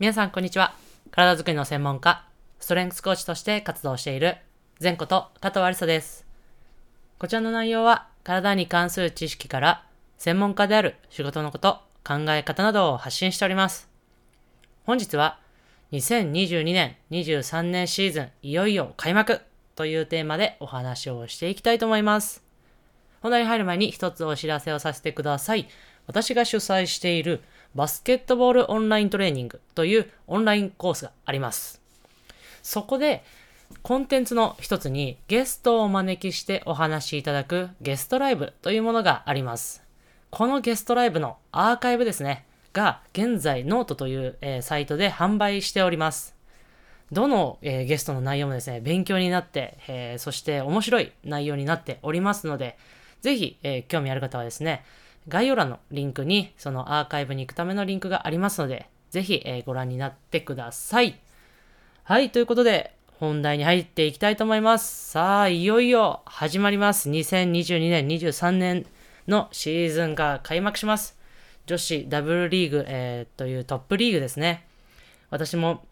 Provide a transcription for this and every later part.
皆さん、こんにちは。体づくりの専門家、ストレングスコーチとして活動している、前こと加藤ありさです。こちらの内容は、体に関する知識から、専門家である仕事のこと、考え方などを発信しております。本日は、2022年23年シーズン、いよいよ開幕というテーマでお話をしていきたいと思います。本題に入る前に一つお知らせをさせてください。私が主催しているバスケットボールオンライントレーニングというオンラインコースがあります。そこでコンテンツの一つにゲストをお招きしてお話しいただくゲストライブというものがあります。このゲストライブのアーカイブですね、が現在ノートという、えーサイトで販売しております。どの、えーゲストの内容もですね、勉強になって、えーそして面白い内容になっておりますので、ぜひ、え興味ある方はですね、概要欄のリンクに、そのアーカイブに行くためのリンクがありますので、ぜひ、えーご覧になってください。はい、ということで、本題に入っていきたいと思います。さあ、いよいよ始まります。2022年、23年のシーズンが開幕します。女子ダブルリーグ、えーというトップリーグですね。私も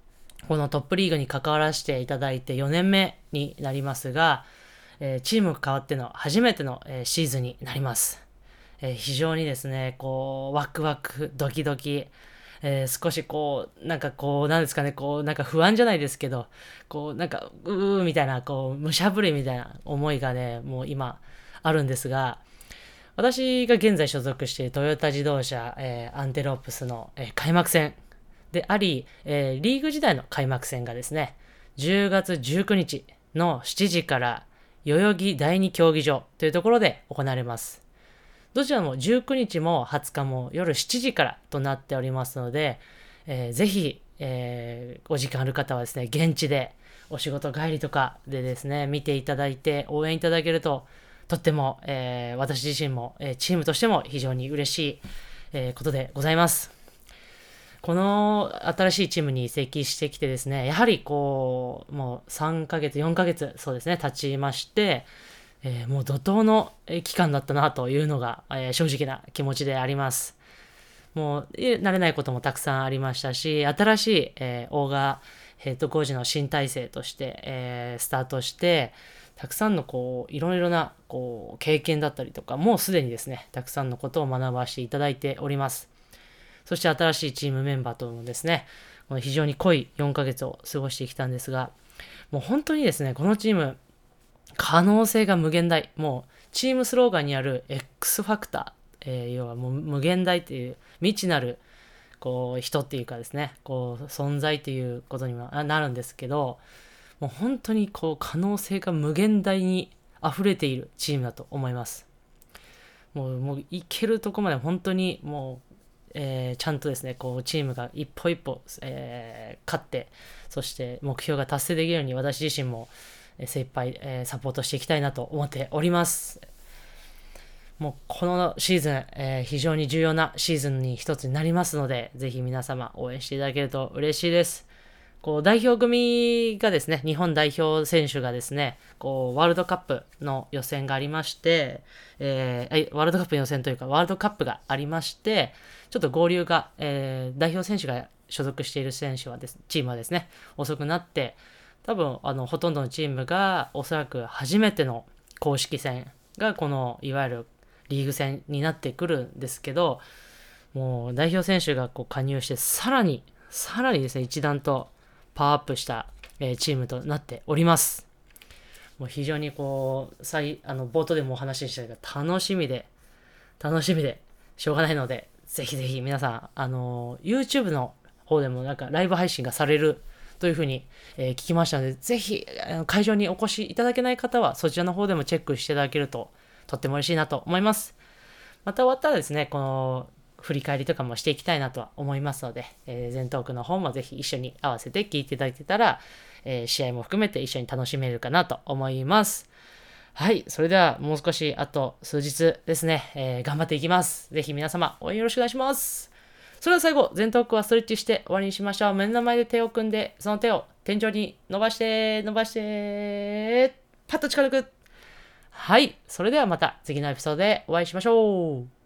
このトップリーグに関わらせていただいて4年目になりますが、えーチームが変わっての初めての、えーシーズンになります。えー非常にですね、こう、ワクワク、ドキドキ、えー少しこう、なんかこう、なんですかね、こう、なんか不安じゃないですけど、こう、なんか、うーみたいな、こう、むしゃぶりみたいな思いがね、もう今、あるんですが、私が現在所属しているトヨタ自動車、えーアンテロープスの、えー開幕戦であり、えーリーグ時代の開幕戦がですね、10月19日の7時から代々木第二競技場というところで行われます。どちらも19日も20日も夜7時からとなっておりますので、えーぜひ、えーお時間ある方はですね、現地でお仕事帰りとかでですね、見ていただいて応援いただけると、とっても、えー私自身も、えーチームとしても非常に嬉しい、えーことでございます。この新しいチームに移籍してきてですね、やはりこう、もう3ヶ月、4ヶ月、そうですね、経ちまして、えーもう怒涛の期間だったなというのが、えー正直な気持ちであります。もう、えー慣れないこともたくさんありましたし、新しい、えー、オーガヘッドコーチの新体制として、えースタートして、たくさんのこう、いろいろな、こう、経験だったりとか、もうすでにですね、たくさんのことを学ばせていただいております。そして新しいチームメンバーともですね、この非常に濃い4ヶ月を過ごしてきたんですが、もう本当にですね、このチーム、可能性が無限大。もう、チームスローガンにある X ファクター、えー要はもう無限大っていう未知なる、こう、人っていうかですね、こう、存在っていうことにはなるんですけど、もう本当にこう、可能性が無限大に溢れているチームだと思います。もう、もう、いけるとこまで本当にもう、えーちゃんとですね、こう、チームが一歩一歩、えー勝って、そして目標が達成できるように私自身も、精一杯、えサポートしていきたいなと思っております。もうこのシーズン、えー非常に重要なシーズンに一つになりますので、ぜひ皆様応援していただけると嬉しいです。こう代表組がですね、日本代表選手がですね、こうワールドカップの予選がありまして、えーワールドカップ予選というか、ワールドカップがありまして、ちょっと合流が、えー代表選手が所属している選手はです、チームはですね、遅くなって、多分、あの、ほとんどのチームが、おそらく初めての公式戦が、この、いわゆるリーグ戦になってくるんですけど、もう代表選手がこう加入して、さらに、さらにですね、一段とパワーアップした、えチームとなっております。もう非常にこう、最、あの、冒頭でもお話ししたけど、楽しみで、楽しみで、しょうがないので、ぜひぜひ皆さん、あの、YouTube の方でもなんかライブ配信がされるというふうに、えー聞きましたので、ぜひ、会場にお越しいただけない方は、そちらの方でもチェックしていただけると、とっても嬉しいなと思います。また終わったらですね、この、振り返りとかもしていきたいなとは思いますので、えー、全トークの方もぜひ一緒に合わせて聞いていただけたら、えー試合も含めて一緒に楽しめるかなと思います。はい。それではもう少しあと数日ですね、えー頑張っていきます。ぜひ皆様応援よろしくお願いします。それでは最後、全トークはストレッチして終わりにしましょう。目の前で手を組んで、その手を天井に伸ばして、伸ばして、パッと力抜く。はい。それではまた次のエピソードでお会いしましょう。